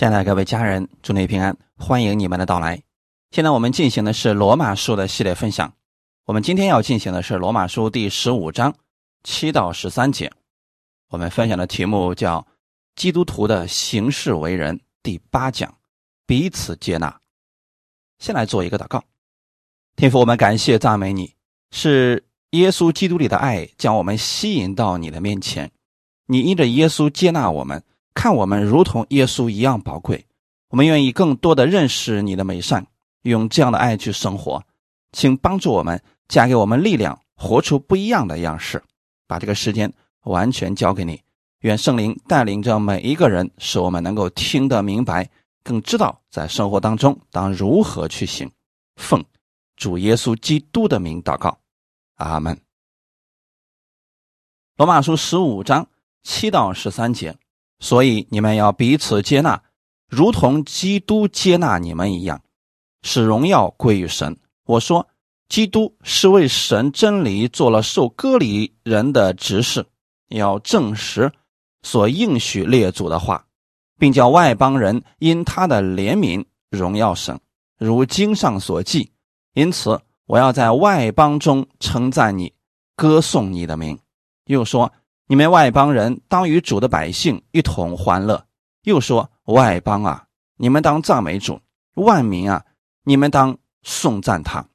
亲爱的各位家人，祝你平安，欢迎你们的到来。现在我们进行的是罗马书的系列分享，我们今天要进行的是罗马书第十五章七到十三节。我们分享的题目叫“基督徒的行事为人”第八讲，彼此接纳。先来做一个祷告，天父，我们感谢赞美你，是耶稣基督里的爱将我们吸引到你的面前，你因着耶稣接纳我们。看我们如同耶稣一样宝贵，我们愿意更多的认识你的美善，用这样的爱去生活，请帮助我们，加给我们力量，活出不一样的样式。把这个时间完全交给你，愿圣灵带领着每一个人，使我们能够听得明白，更知道在生活当中当如何去行。奉主耶稣基督的名祷告，阿门。罗马书十五章七到十三节。所以你们要彼此接纳，如同基督接纳你们一样，使荣耀归于神。我说，基督是为神真理做了受割礼人的执事，要证实所应许列祖的话，并叫外邦人因他的怜悯荣耀神，如经上所记。因此，我要在外邦中称赞你，歌颂你的名。又说。你们外邦人当与主的百姓一同欢乐。又说：外邦啊，你们当赞美主；万民啊，你们当颂赞他。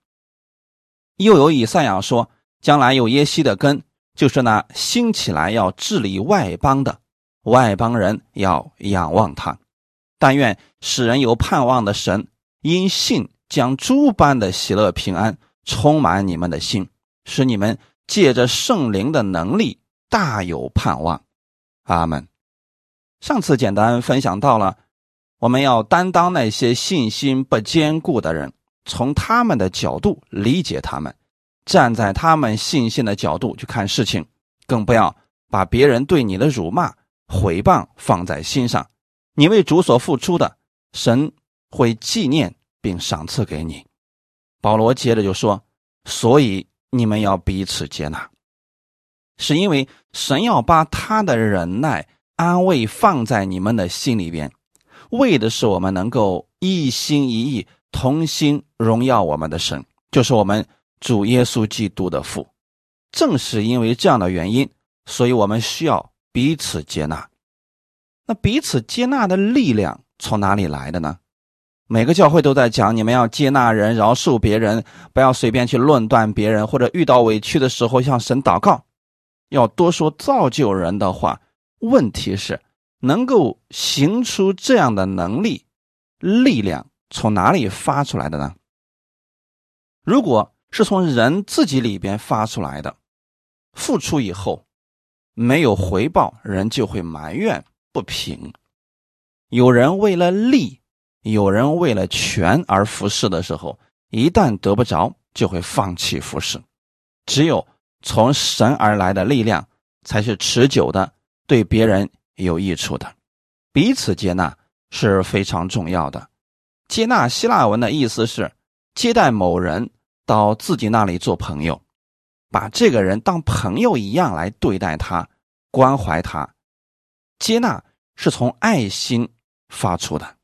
又有以赛亚说：将来有耶西的根，就是那兴起来要治理外邦的，外邦人要仰望他。但愿使人有盼望的神，因信将诸般的喜乐平安充满你们的心，使你们借着圣灵的能力。大有盼望，阿门。上次简单分享到了，我们要担当那些信心不坚固的人，从他们的角度理解他们，站在他们信心的角度去看事情，更不要把别人对你的辱骂、毁谤放在心上。你为主所付出的，神会纪念并赏赐给你。保罗接着就说：“所以你们要彼此接纳。”是因为神要把他的忍耐、安慰放在你们的心里边，为的是我们能够一心一意、同心荣耀我们的神，就是我们主耶稣基督的父。正是因为这样的原因，所以我们需要彼此接纳。那彼此接纳的力量从哪里来的呢？每个教会都在讲，你们要接纳人、饶恕别人，不要随便去论断别人，或者遇到委屈的时候向神祷告。要多说造就人的话，问题是能够行出这样的能力、力量从哪里发出来的呢？如果是从人自己里边发出来的，付出以后没有回报，人就会埋怨不平。有人为了利，有人为了权而服侍的时候，一旦得不着，就会放弃服侍。只有。从神而来的力量才是持久的，对别人有益处的。彼此接纳是非常重要的。接纳希腊文的意思是接待某人到自己那里做朋友，把这个人当朋友一样来对待他，关怀他。接纳是从爱心发出的。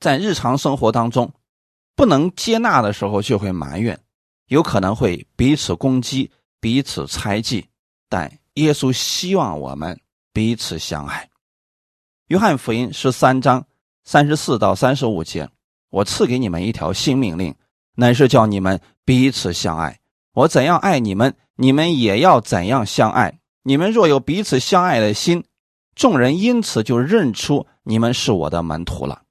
在日常生活当中，不能接纳的时候就会埋怨，有可能会彼此攻击。彼此猜忌，但耶稣希望我们彼此相爱。约翰福音十三章三十四到三十五节：我赐给你们一条新命令，乃是叫你们彼此相爱。我怎样爱你们，你们也要怎样相爱。你们若有彼此相爱的心，众人因此就认出你们是我的门徒了。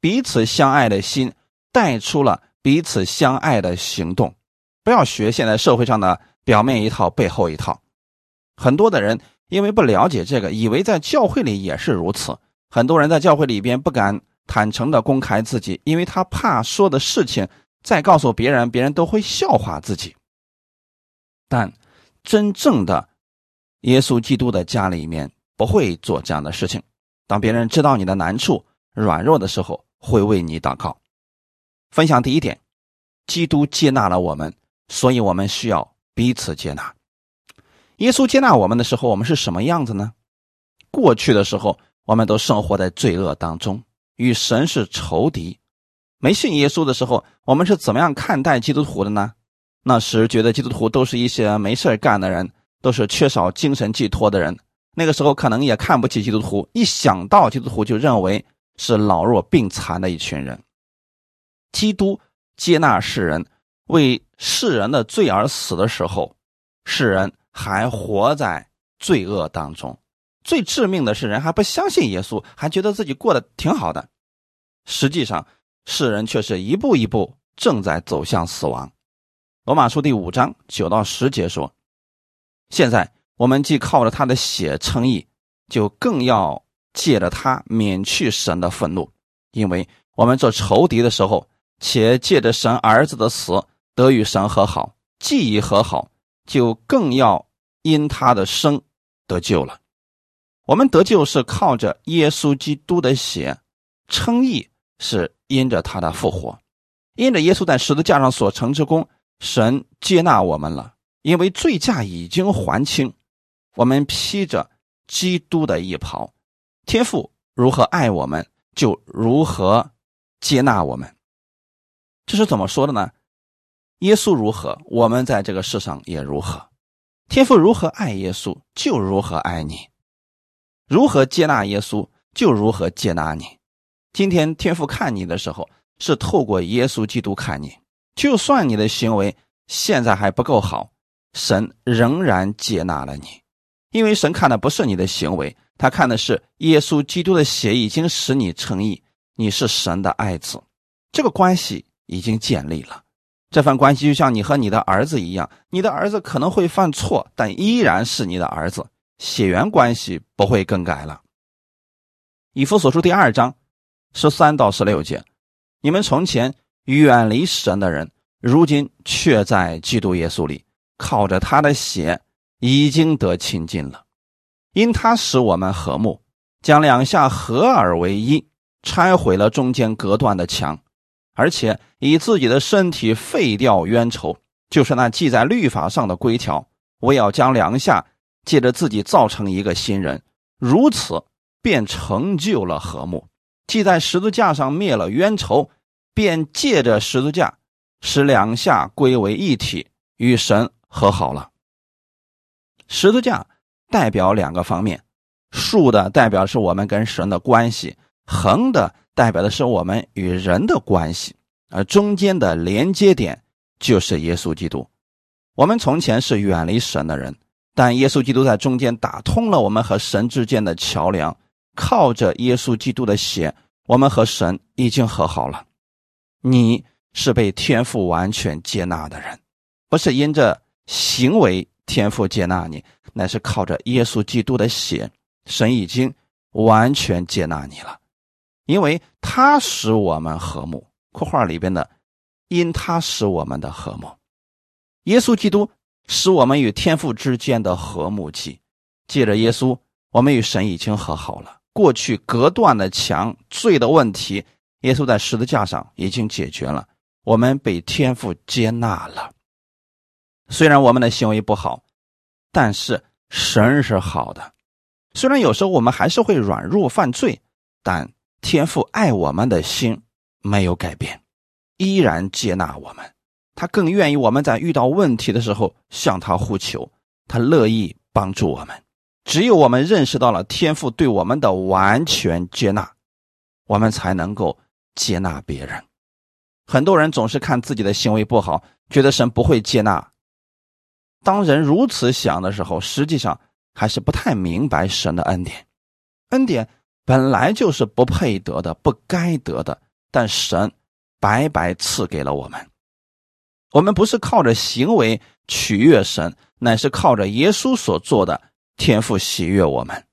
彼此相爱的心带出了彼此相爱的行动。不要学现在社会上的。表面一套，背后一套。很多的人因为不了解这个，以为在教会里也是如此。很多人在教会里边不敢坦诚的公开自己，因为他怕说的事情再告诉别人，别人都会笑话自己。但真正的耶稣基督的家里面不会做这样的事情。当别人知道你的难处、软弱的时候，会为你祷告。分享第一点：基督接纳了我们，所以我们需要。彼此接纳，耶稣接纳我们的时候，我们是什么样子呢？过去的时候，我们都生活在罪恶当中，与神是仇敌。没信耶稣的时候，我们是怎么样看待基督徒的呢？那时觉得基督徒都是一些没事干的人，都是缺少精神寄托的人。那个时候可能也看不起基督徒，一想到基督徒就认为是老弱病残的一群人。基督接纳世人，为世人的罪而死的时候，世人还活在罪恶当中。最致命的是，人还不相信耶稣，还觉得自己过得挺好的。实际上，世人却是一步一步正在走向死亡。罗马书第五章九到十节说：“现在我们既靠着他的血称义，就更要借着他免去神的愤怒，因为我们做仇敌的时候，且借着神儿子的死得与神和好；既已和好，就更要因他的生得救了。我们得救是靠着耶稣基督的血，称义是因着他的复活，因着耶稣在十字架上所成之功。”神接纳我们了，因为罪价已经还清，我们披着基督的衣袍。天父如何爱我们，就如何接纳我们。这是怎么说的呢？耶稣如何，我们在这个世上也如何。天父如何爱耶稣，就如何爱你；如何接纳耶稣，就如何接纳你。今天天父看你的时候，是透过耶稣基督看你。就算你的行为现在还不够好，神仍然接纳了你，因为神看的不是你的行为，他看的是耶稣基督的血已经使你成义，你是神的爱子，这个关系已经建立了。这份关系就像你和你的儿子一样，你的儿子可能会犯错，但依然是你的儿子，血缘关系不会更改了。以弗所书第二章十三到十六节，你们从前。远离神的人，如今却在基督耶稣里，靠着他的血已经得亲近了。因他使我们和睦，将两下合而为一，拆毁了中间隔断的墙，而且以自己的身体废掉冤仇，就是那记在律法上的规条。我要将两下借着自己造成一个新人，如此便成就了和睦。记在十字架上灭了冤仇。便借着十字架，使两下归为一体，与神和好了。十字架代表两个方面：竖的代表是我们跟神的关系，横的代表的是我们与人的关系，而中间的连接点就是耶稣基督。我们从前是远离神的人，但耶稣基督在中间打通了我们和神之间的桥梁，靠着耶稣基督的血，我们和神已经和好了。你是被天父完全接纳的人，不是因着行为天父接纳你，乃是靠着耶稣基督的血，神已经完全接纳你了，因为他使我们和睦。括号里边的，因他使我们的和睦，耶稣基督使我们与天父之间的和睦记，借着耶稣，我们与神已经和好了。过去隔断的墙、罪的问题。耶稣在十字架上已经解决了，我们被天父接纳了。虽然我们的行为不好，但是神是好的。虽然有时候我们还是会软弱犯罪，但天父爱我们的心没有改变，依然接纳我们。他更愿意我们在遇到问题的时候向他呼求，他乐意帮助我们。只有我们认识到了天父对我们的完全接纳，我们才能够。接纳别人，很多人总是看自己的行为不好，觉得神不会接纳。当人如此想的时候，实际上还是不太明白神的恩典。恩典本来就是不配得的、不该得的，但神白白赐给了我们。我们不是靠着行为取悦神，乃是靠着耶稣所做的天赋喜悦我们。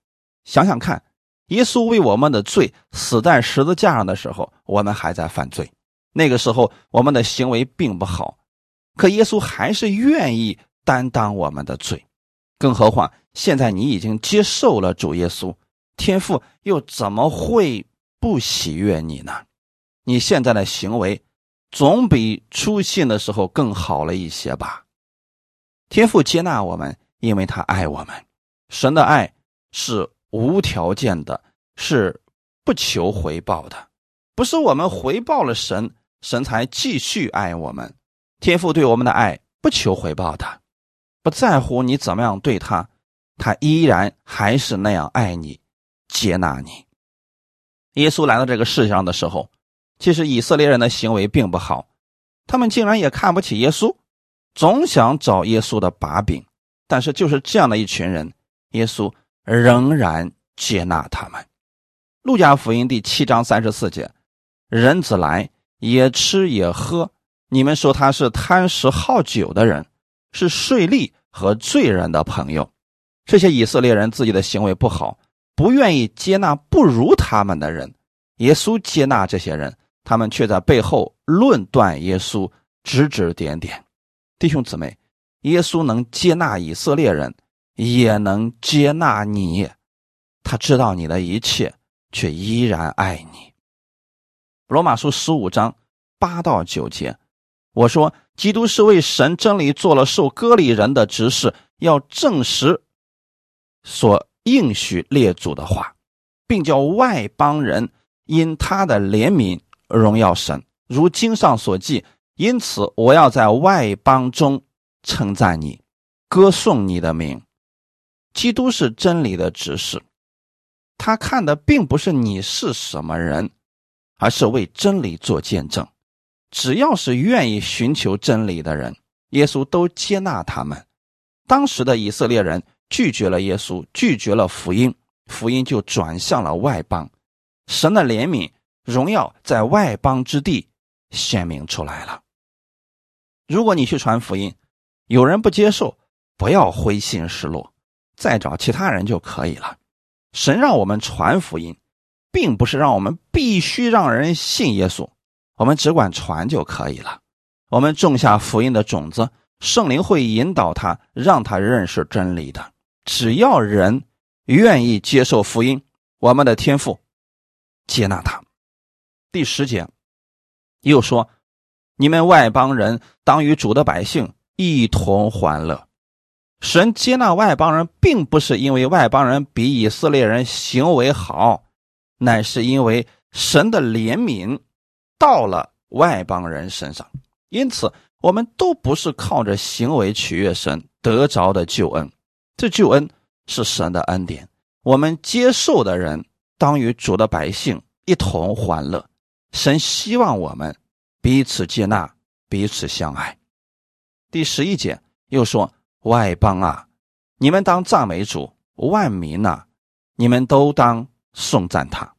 想想看。耶稣为我们的罪死在十字架上的时候，我们还在犯罪。那个时候，我们的行为并不好，可耶稣还是愿意担当我们的罪。更何况，现在你已经接受了主耶稣，天父又怎么会不喜悦你呢？你现在的行为总比出信的时候更好了一些吧？天父接纳我们，因为他爱我们。神的爱是。无条件的，是不求回报的，不是我们回报了神，神才继续爱我们。天父对我们的爱不求回报的，不在乎你怎么样对他，他依然还是那样爱你，接纳你。耶稣来到这个世界上的时候，其实以色列人的行为并不好，他们竟然也看不起耶稣，总想找耶稣的把柄。但是就是这样的一群人，耶稣仍然接纳他们。路加福音第七章三十四节：“人子来也吃也喝，你们说他是贪食好酒的人，是税吏和罪人的朋友。”这些以色列人自己的行为不好，不愿意接纳不如他们的人。耶稣接纳这些人，他们却在背后论断耶稣，指指点点。弟兄姊妹。耶稣能接纳以色列人，也能接纳你。他知道你的一切，却依然爱你。罗马书十五章八到九节，我说：基督是为神真理做了受割礼人的执事，要证实所应许列祖的话，并叫外邦人因他的怜悯荣耀神，如经上所记。因此，我要在外邦中。称赞你，歌颂你的名。基督是真理的指示，他看的并不是你是什么人，而是为真理做见证。只要是愿意寻求真理的人，耶稣都接纳他们。当时的以色列人拒绝了耶稣，拒绝了福音，福音就转向了外邦。神的怜悯、荣耀在外邦之地显明出来了。如果你去传福音，有人不接受，不要灰心失落，再找其他人就可以了。神让我们传福音，并不是让我们必须让人信耶稣，我们只管传就可以了。我们种下福音的种子，圣灵会引导他，让他认识真理的。只要人愿意接受福音，我们的天赋接纳他。第十节又说：“你们外邦人当与主的百姓。”一同欢乐，神接纳外邦人，并不是因为外邦人比以色列人行为好，乃是因为神的怜悯到了外邦人身上。因此，我们都不是靠着行为取悦神得着的救恩，这救恩是神的恩典。我们接受的人当与主的百姓一同欢乐。神希望我们彼此接纳，彼此相爱。第十一节又说：“外邦啊，你们当赞美主；万民呐，你们都当颂赞他。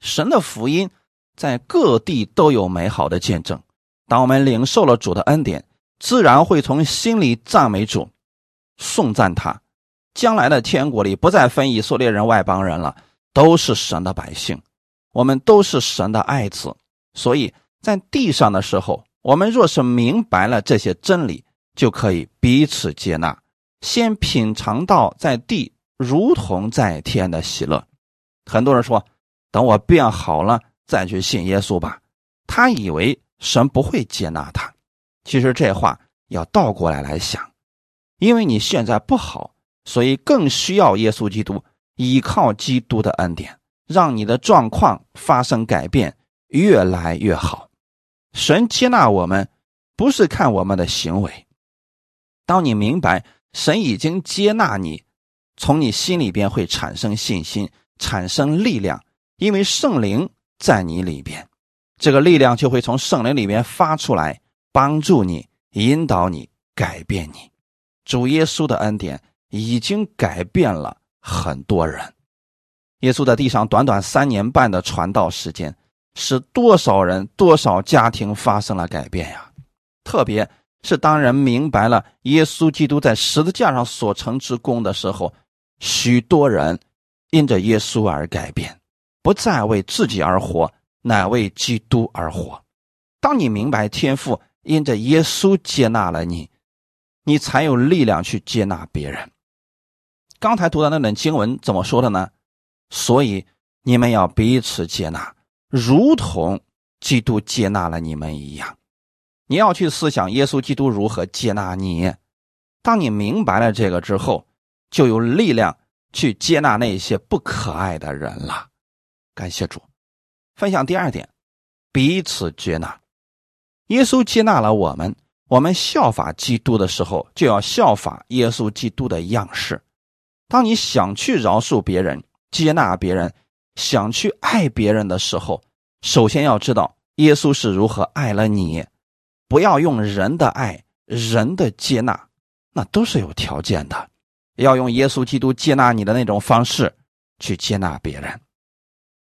神的福音在各地都有美好的见证。当我们领受了主的恩典，自然会从心里赞美主，颂赞他。将来的天国里不再分以色列人、外邦人了，都是神的百姓。我们都是神的爱子，所以在地上的时候。”我们若是明白了这些真理，就可以彼此接纳，先品尝到在地如同在天的喜乐。很多人说，等我变好了再去信耶稣吧。他以为神不会接纳他，其实这话要倒过来来想，因为你现在不好，所以更需要耶稣基督，依靠基督的恩典，让你的状况发生改变，越来越好。神接纳我们，不是看我们的行为。当你明白神已经接纳你，从你心里边会产生信心，产生力量，因为圣灵在你里边，这个力量就会从圣灵里边发出来，帮助你、引导你、改变你。主耶稣的恩典已经改变了很多人。耶稣在地上短短三年半的传道时间。使多少人、多少家庭发生了改变呀！特别是当人明白了耶稣基督在十字架上所成之功的时候，许多人因着耶稣而改变，不再为自己而活，乃为基督而活。当你明白天父因着耶稣接纳了你，你才有力量去接纳别人。刚才读的那段经文怎么说的呢？所以你们要彼此接纳。如同基督接纳了你们一样，你要去思想耶稣基督如何接纳你。当你明白了这个之后，就有力量去接纳那些不可爱的人了。感谢主。分享第二点，彼此接纳。耶稣接纳了我们，我们效法基督的时候，就要效法耶稣基督的样式。当你想去饶恕别人、接纳别人、想去爱别人的时候，首先要知道耶稣是如何爱了你。不要用人的爱、人的接纳，那都是有条件的。要用耶稣基督接纳你的那种方式去接纳别人。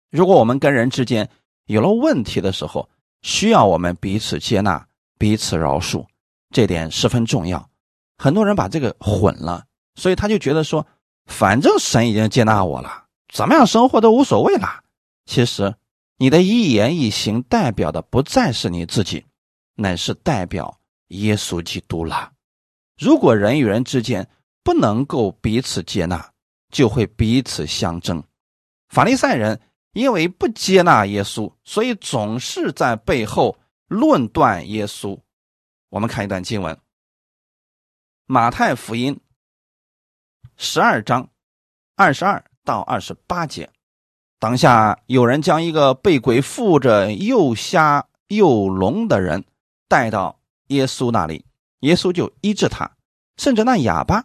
如果我们跟人之间有了问题的时候，需要我们彼此接纳、彼此饶恕，这点十分重要。很多人把这个混了，所以他就觉得说，反正神已经接纳我了，怎么样生活都无所谓了。其实，你的一言一行代表的不再是你自己，乃是代表耶稣基督了。如果人与人之间不能够彼此接纳，就会彼此相争。法利赛人。因为不接纳耶稣，所以总是在背后论断耶稣。我们看一段经文：马太福音十二章二十二到二十八节。当下有人将一个被鬼附着、又瞎又聋的人带到耶稣那里，耶稣就医治他，甚至那哑巴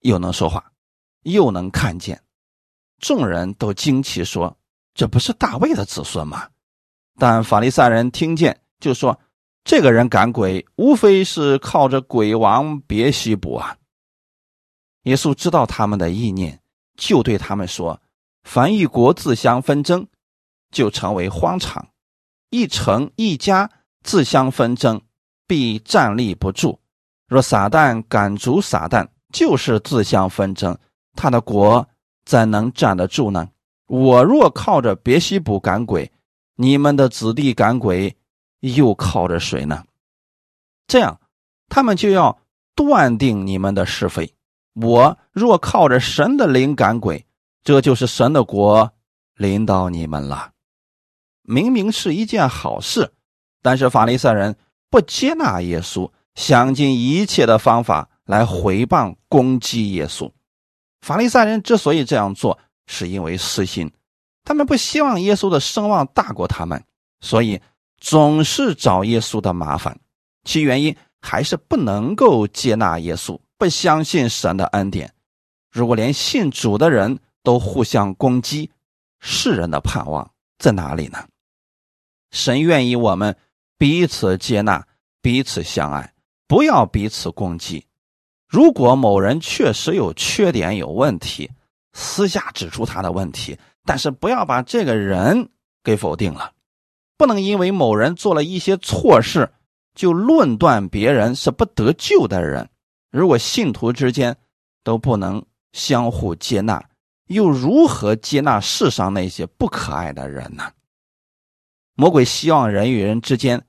又能说话，又能看见。众人都惊奇说。这不是大卫的子孙吗？但法利赛人听见，就说：“这个人赶鬼，无非是靠着鬼王别西卜啊。”耶稣知道他们的意念，就对他们说：“凡一国自相纷争，就成为荒场；一城一家自相纷争，必站立不住。若撒旦赶逐撒旦，就是自相纷争，他的国怎能站得住呢？”我若靠着别西卜赶鬼，你们的子弟赶鬼，又靠着谁呢？这样，他们就要断定你们的是非。我若靠着神的灵赶鬼，这就是神的国临到你们了。明明是一件好事，但是法利赛人不接纳耶稣，想尽一切的方法来回谤攻击耶稣。法利赛人之所以这样做。是因为私心，他们不希望耶稣的声望大过他们，所以总是找耶稣的麻烦。其原因还是不能够接纳耶稣，不相信神的恩典。如果连信主的人都互相攻击，世人的盼望在哪里呢？神愿意我们彼此接纳，彼此相爱，不要彼此攻击。如果某人确实有缺点、有问题，私下指出他的问题，但是不要把这个人给否定了。不能因为某人做了一些错事，就论断别人是不得救的人。如果信徒之间都不能相互接纳，又如何接纳世上那些不可爱的人呢？魔鬼希望人与人之间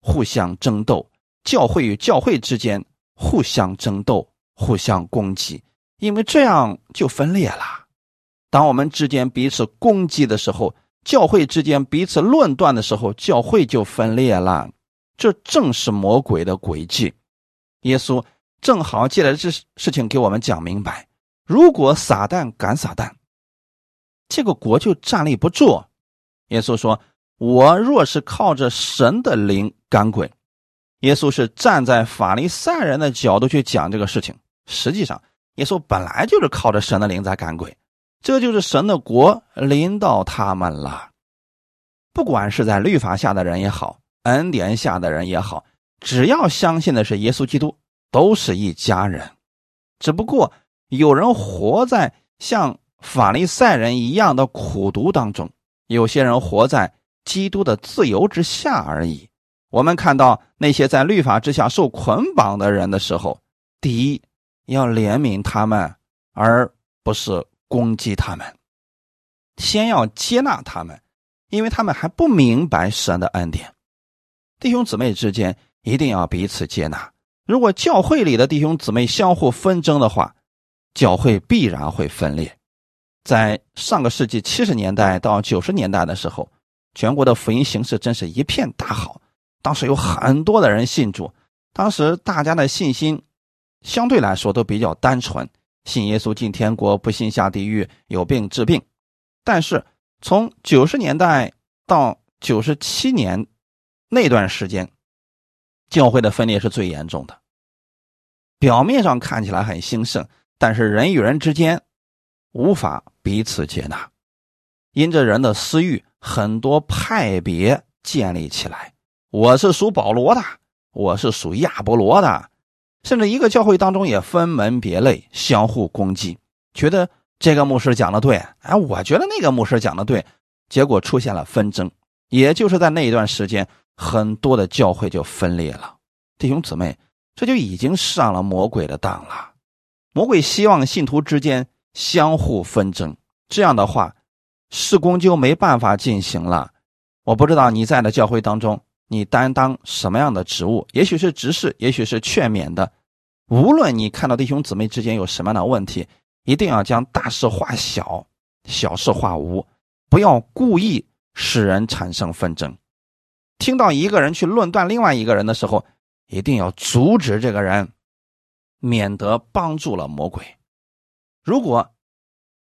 互相争斗，教会与教会之间互相争斗、互相攻击。因为这样就分裂了。当我们之间彼此攻击的时候，教会之间彼此论断的时候，教会就分裂了。这正是魔鬼的诡计。耶稣正好借着这事情给我们讲明白：如果撒旦赶撒旦，这个国就站立不住。耶稣说：“我若是靠着神的灵赶鬼。”耶稣是站在法利赛人的角度去讲这个事情，实际上。耶稣本来就是靠着神的灵在赶鬼，这就是神的国临到他们了。不管是在律法下的人也好，恩典下的人也好，只要相信的是耶稣基督，都是一家人。只不过有人活在像法利赛人一样的苦读当中，有些人活在基督的自由之下而已。我们看到那些在律法之下受捆绑的人的时候，第一。要怜悯他们，而不是攻击他们。先要接纳他们，因为他们还不明白神的恩典。弟兄姊妹之间一定要彼此接纳。如果教会里的弟兄姊妹相互纷争的话，教会必然会分裂。在上个世纪七十年代到九十年代的时候，全国的福音形势真是一片大好。当时有很多的人信主，当时大家的信心。相对来说都比较单纯，信耶稣进天国，不信下地狱，有病治病。但是从九十年代到九十七年那段时间，教会的分裂是最严重的。表面上看起来很兴盛，但是人与人之间无法彼此接纳，因着人的私欲，很多派别建立起来。我是属保罗的，我是属亚波罗的，甚至一个教会当中也分门别类，相互攻击，觉得这个牧师讲的对，哎，我觉得那个牧师讲的对，结果出现了纷争。也就是在那一段时间，很多的教会就分裂了。弟兄姊妹。这就已经上了魔鬼的当了。魔鬼希望信徒之间相互纷争，这样的话，事工就没办法进行了。我不知道你在的教会当中，你担当什么样的职务？也许是执事，也许是劝勉的。无论你看到弟兄姊妹之间有什么样的问题，一定要将大事化小，小事化无，不要故意使人产生纷争。听到一个人去论断另外一个人的时候，一定要阻止这个人，免得帮助了魔鬼。如果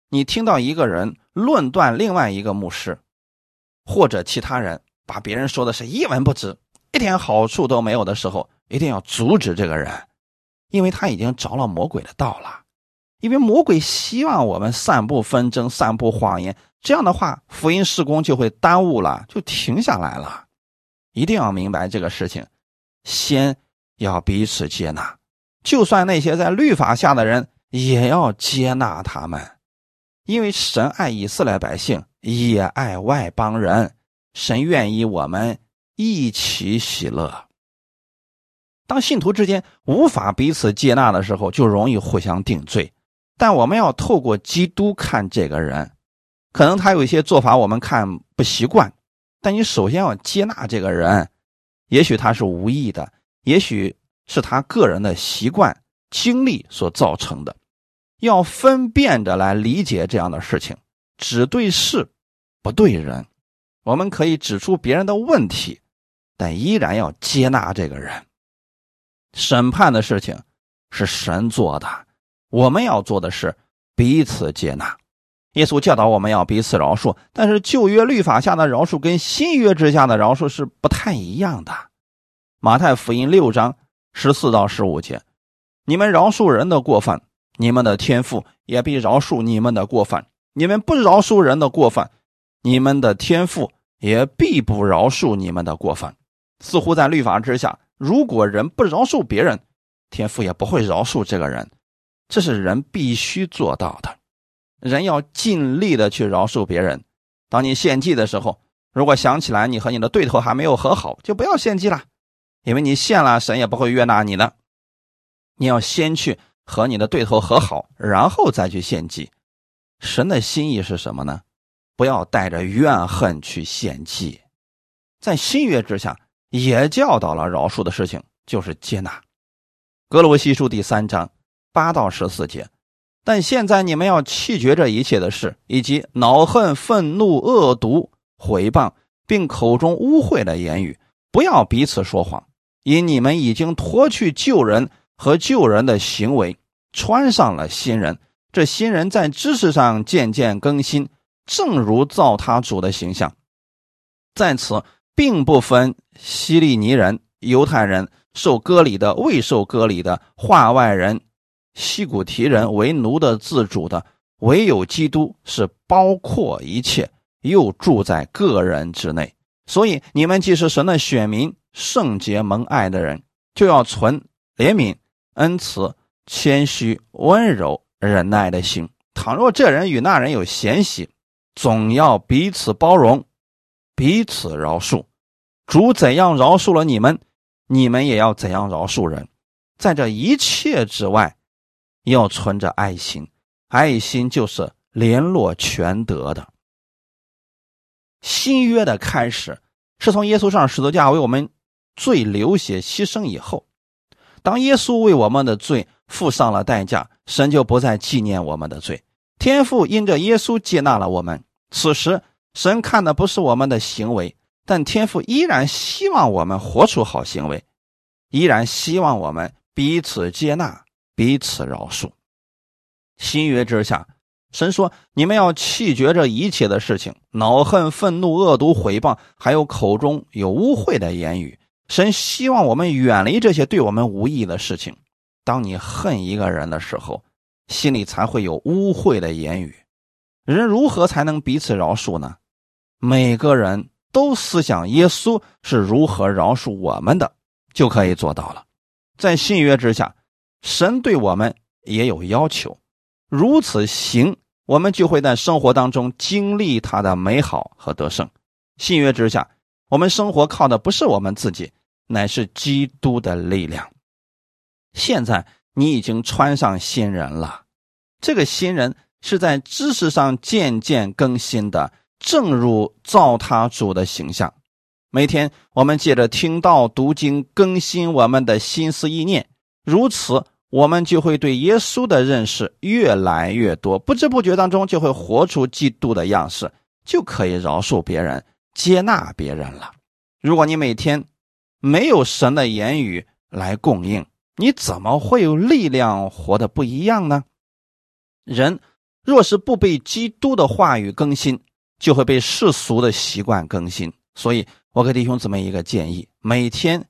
你听到一个人论断另外一个牧师，或者其他人把别人说的是一文不值，一点好处都没有的时候，一定要阻止这个人，因为他已经着了魔鬼的道了。因为魔鬼希望我们散布纷争、散布谎言，这样的话，福音施工就会耽误了，就停下来了。一定要明白这个事情。先要彼此接纳，就算那些在律法下的人，也要接纳他们，因为神爱以色列百姓，也爱外邦人。神愿意我们一起喜乐。当信徒之间无法彼此接纳的时候，就容易互相定罪。但我们要透过基督看这个人，可能他有一些做法我们看不习惯，但你首先要接纳这个人。也许他是无意的，也许是他个人的习惯经历所造成的，要分辨着来理解这样的事情，只对事，不对人。我们可以指出别人的问题，但依然要接纳这个人。审判的事情是神做的，我们要做的是彼此接纳。耶稣教导我们要彼此饶恕，但是旧约律法下的饶恕跟新约之下的饶恕是不太一样的。马太福音六章十四到十五节：你们饶恕人的过犯，你们的天父也必饶恕你们的过犯；你们不饶恕人的过犯，你们的天父也必不饶恕你们的过犯。似乎在律法之下，如果人不饶恕别人，天父也不会饶恕这个人，这是人必须做到的。人要尽力的去饶恕别人。当你献祭的时候，如果想起来你和你的对头还没有和好，就不要献祭了，因为你献了，神也不会悦纳你的。你要先去和你的对头和好，然后再去献祭。神的心意是什么呢？不要带着怨恨去献祭。在新约之下，也教导了饶恕的事情，就是接纳。格罗西书第三章八到十四节。但现在你们要弃绝这一切的事，以及恼恨、愤怒、恶毒、毁谤，并口中污秽的言语，不要彼此说谎，因你们已经脱去旧人和旧人的行为，穿上了新人。这新人在知识上渐渐更新，正如造他主的形象。在此，并不分希利尼人、犹太人、受割礼的、未受割礼的、化外人。西古提人为奴的自主的，唯有基督是包括一切，又住在个人之内。所以你们既是神的选民，圣洁蒙爱的人，就要存怜悯、恩慈、谦虚、温柔、忍耐的心。倘若这人与那人有嫌隙，总要彼此包容，彼此饶恕。主怎样饶恕了你们，你们也要怎样饶恕人。在这一切之外。要存着爱心，爱心就是联络全德的。新约的开始是从耶稣上十字架为我们罪流血牺牲以后，当耶稣为我们的罪付上了代价，神就不再纪念我们的罪。天父因着耶稣接纳了我们，此时神看的不是我们的行为，但天父依然希望我们活出好行为，依然希望我们彼此接纳。彼此饶恕。新约之下，神说：“你们要弃绝这一切的事情，恼恨、愤怒、恶毒、毁谤，还有口中有污秽的言语。”神希望我们远离这些对我们无益的事情。当你恨一个人的时候，心里才会有污秽的言语。人如何才能彼此饶恕呢？每个人都思想耶稣是如何饶恕我们的，就可以做到了。在信约之下，神对我们也有要求，如此行，我们就会在生活当中经历他的美好和得胜。信约之下，我们生活靠的不是我们自己，乃是基督的力量。现在你已经穿上新人了，这个新人是在知识上渐渐更新的，正如造他主的形象。每天我们借着听道、读经，更新我们的心思意念，如此我们就会对耶稣的认识越来越多，不知不觉当中就会活出基督的样式，就可以饶恕别人、接纳别人了。如果你每天没有神的言语来供应，你怎么会有力量活得不一样呢？人若是不被基督的话语更新，就会被世俗的习惯更新。所以。我给弟兄姊妹一个建议：每天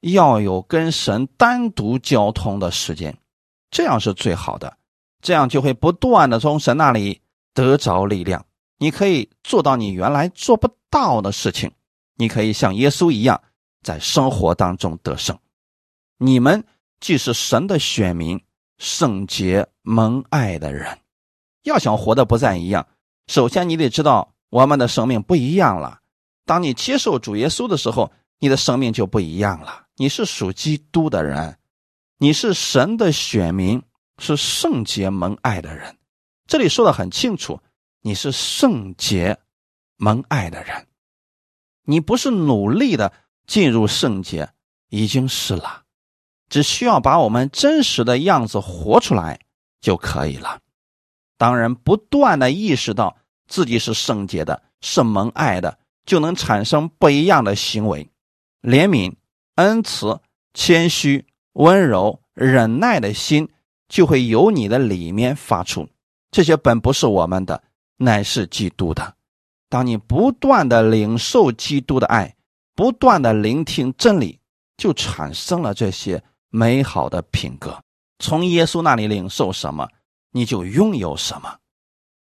要有跟神单独交通的时间，这样是最好的。这样就会不断的从神那里得着力量。你可以做到你原来做不到的事情，你可以像耶稣一样在生活当中得胜。你们既是神的选民，圣洁蒙爱的人，要想活得不再一样，首先你得知道我们的生命不一样了。当你接受主耶稣的时候，你的生命就不一样了。你是属基督的人，你是神的选民，是圣洁蒙爱的人。这里说的很清楚，你是圣洁蒙爱的人，你不是努力的进入圣洁，已经是了，只需要把我们真实的样子活出来就可以了。当人不断的意识到自己是圣洁的，是蒙爱的。就能产生不一样的行为，怜悯、恩慈、谦虚、温柔、忍耐的心就会由你的里面发出。这些本不是我们的，乃是基督的。当你不断的领受基督的爱，不断的聆听真理，就产生了这些美好的品格。从耶稣那里领受什么，你就拥有什么。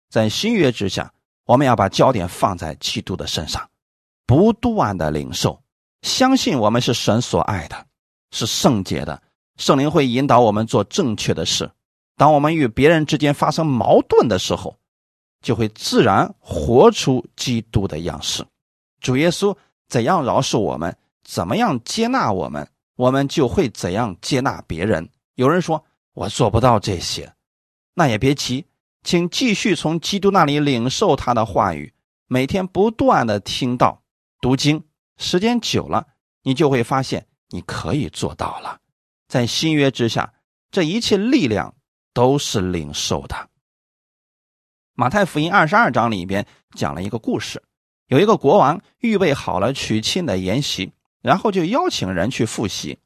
在新约之下。我们要把焦点放在基督的身上，不断的领受，相信我们是神所爱的，是圣洁的。圣灵会引导我们做正确的事。当我们与别人之间发生矛盾的时候，就会自然活出基督的样式。主耶稣怎样饶恕我们，怎么样接纳我们，我们就会怎样接纳别人。有人说我做不到这些，那也别急。请继续从基督那里领受他的话语，每天不断的听到、读经，时间久了，你就会发现你可以做到了。在新约之下，这一切力量都是领受的。马太福音二十二章里边讲了一个故事，有一个国王预备好了娶亲的筵席，然后就邀请人去赴席，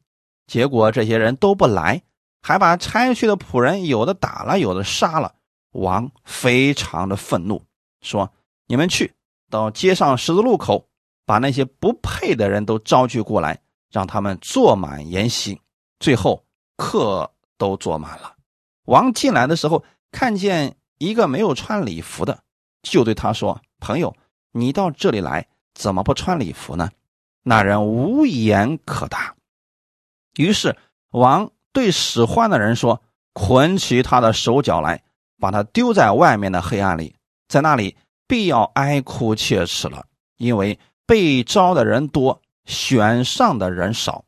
结果这些人都不来，还把差去的仆人有的打了，有的杀了。王非常的愤怒，说：“你们去到街上十字路口，把那些不配的人都招聚过来，让他们坐满筵席。最后客都坐满了。王进来的时候，看见一个没有穿礼服的，就对他说：‘朋友，你到这里来，怎么不穿礼服呢？’那人无言可答。于是王对使唤的人说：‘捆起他的手脚来。’把他丢在外面的黑暗里，在那里必要哀哭切齿了，因为被招的人多，选上的人少。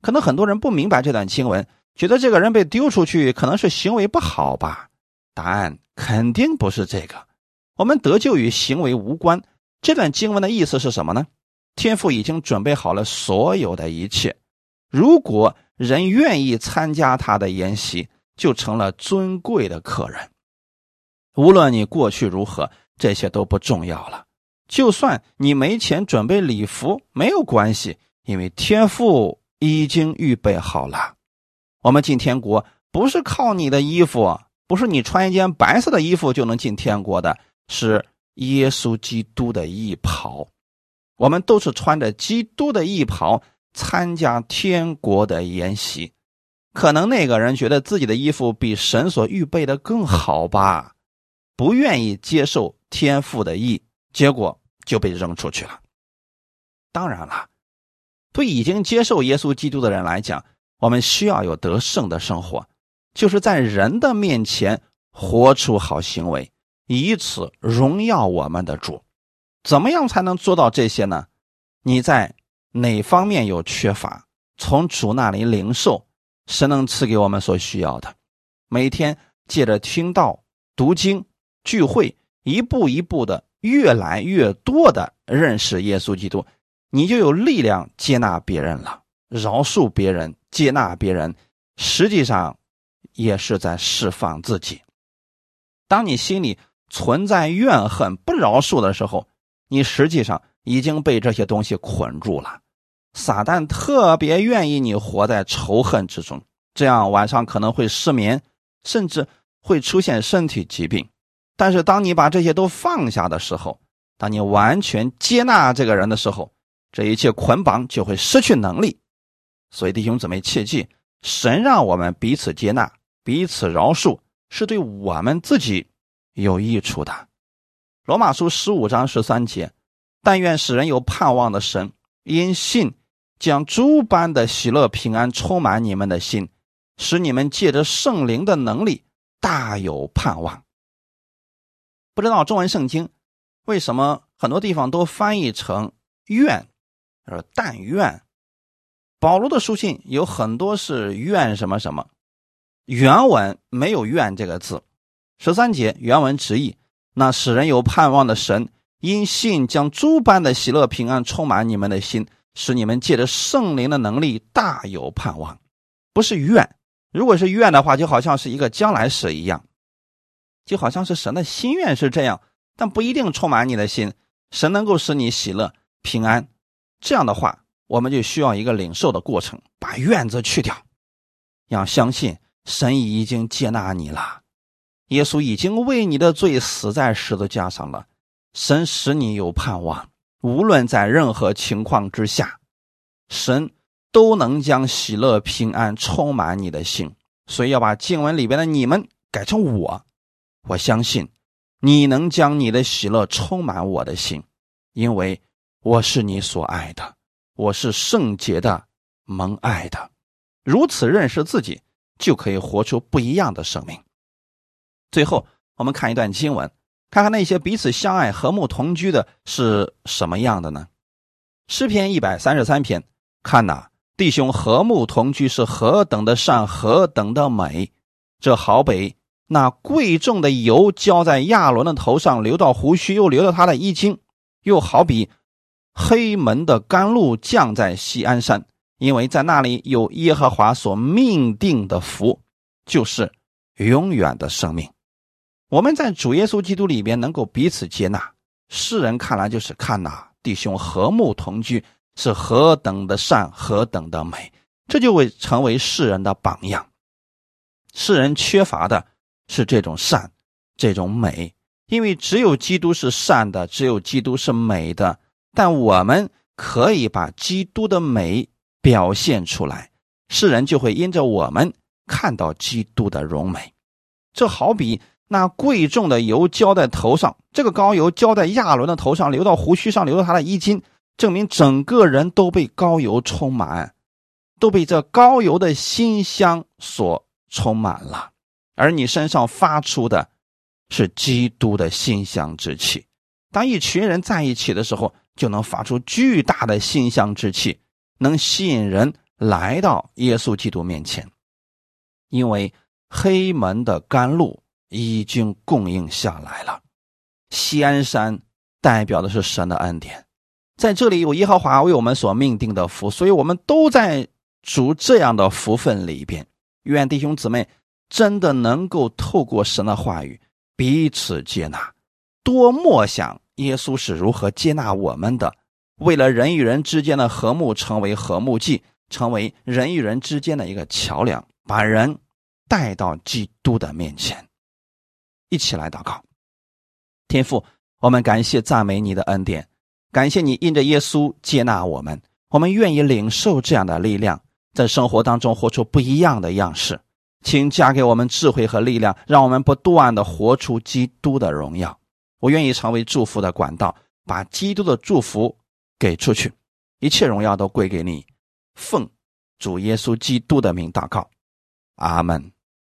可能很多人不明白这段经文，觉得这个人被丢出去可能是行为不好吧？答案肯定不是这个。我们得救与行为无关。这段经文的意思是什么呢？天父已经准备好了所有的一切，如果人愿意参加他的筵席，就成了尊贵的客人。无论你过去如何，这些都不重要了。就算你没钱准备礼服，没有关系，因为天父已经预备好了。我们进天国不是靠你的衣服，不是你穿一件白色的衣服就能进天国的，是耶稣基督的衣袍。我们都是穿着基督的衣袍参加天国的筵席。可能那个人觉得自己的衣服比神所预备的更好吧，不愿意接受天父的意，结果就被扔出去了。当然了，对已经接受耶稣基督的人来讲，我们需要有得胜的生活，就是在人的面前活出好行为，以此荣耀我们的主。怎么样才能做到这些呢？你在哪方面有缺乏，从主那里领受。神能赐给我们所需要的，每天借着听道、读经、聚会，一步一步的，越来越多的认识耶稣基督，你就有力量接纳别人了，饶恕别人，接纳别人，实际上也是在释放自己。当你心里存在怨恨、不饶恕的时候，你实际上已经被这些东西捆住了。撒旦特别愿意你活在仇恨之中，这样晚上可能会失眠，甚至会出现身体疾病。但是当你把这些都放下的时候，当你完全接纳这个人的时候，这一切捆绑就会失去能力。所以弟兄姊妹切记，神让我们彼此接纳、彼此饶恕，是对我们自己有益处的。罗马书十五章十三节：但愿使人有盼望的神，因信。将诸般的喜乐平安充满你们的心，使你们借着圣灵的能力大有盼望。不知道中文圣经为什么很多地方都翻译成“愿”，呃，但愿。保罗的书信有很多是“愿”什么什么，原文没有“愿”这个字。十三节原文直译：那使人有盼望的神，因信将诸般的喜乐平安充满你们的心。使你们借着圣灵的能力大有盼望，不是愿。如果是愿的话，就好像是一个将来时一样，就好像是神的心愿是这样，但不一定充满你的心。神能够使你喜乐平安，这样的话，我们就需要一个领受的过程，把愿字去掉，要相信神已经接纳你了，耶稣已经为你的罪死在十字架上了，神使你有盼望。无论在任何情况之下，神都能将喜乐平安充满你的心。所以要把经文里边的“你们”改成“我”。我相信你能将你的喜乐充满我的心，因为我是你所爱的，我是圣洁的、蒙爱的。如此认识自己，就可以活出不一样的生命。最后，我们看一段经文。看看那些彼此相爱、和睦同居的是什么样的呢？诗篇一百三十三篇，看呐，弟兄和睦同居是何等的善，何等的美！这好比那贵重的油浇在亚伦的头上，流到胡须，又流到他的衣襟；又好比黑门的甘露降在西安山，因为在那里有耶和华所命定的福，就是永远的生命。我们在主耶稣基督里边能够彼此接纳，世人看来就是看呐，弟兄和睦同居是何等的善，何等的美，这就会成为世人的榜样。世人缺乏的是这种善，这种美，因为只有基督是善的，只有基督是美的。但我们可以把基督的美表现出来，世人就会因着我们看到基督的荣美。这好比。那贵重的油浇在头上，这个膏油浇在亚伦的头上，流到胡须上，流到他的衣襟，证明整个人都被膏油充满，都被这膏油的馨香所充满了。而你身上发出的，是基督的馨香之气。当一群人在一起的时候，就能发出巨大的馨香之气，能吸引人来到耶稣基督面前，因为黑门的甘露。已经供应下来了。西安山代表的是神的恩典，在这里有耶和华为我们所命定的福，所以我们都在主这样的福分里边。愿弟兄姊妹真的能够透过神的话语彼此接纳，多默想耶稣是如何接纳我们的，为了人与人之间的和睦，成为和睦祭，成为人与人之间的一个桥梁，把人带到基督的面前。一起来祷告。天父，我们感谢赞美你的恩典，感谢你因着耶稣接纳我们，我们愿意领受这样的力量，在生活当中活出不一样的样式。请加给我们智慧和力量，让我们不断的活出基督的荣耀。我愿意成为祝福的管道，把基督的祝福给出去，一切荣耀都归给你。奉主耶稣基督的名祷告，阿门。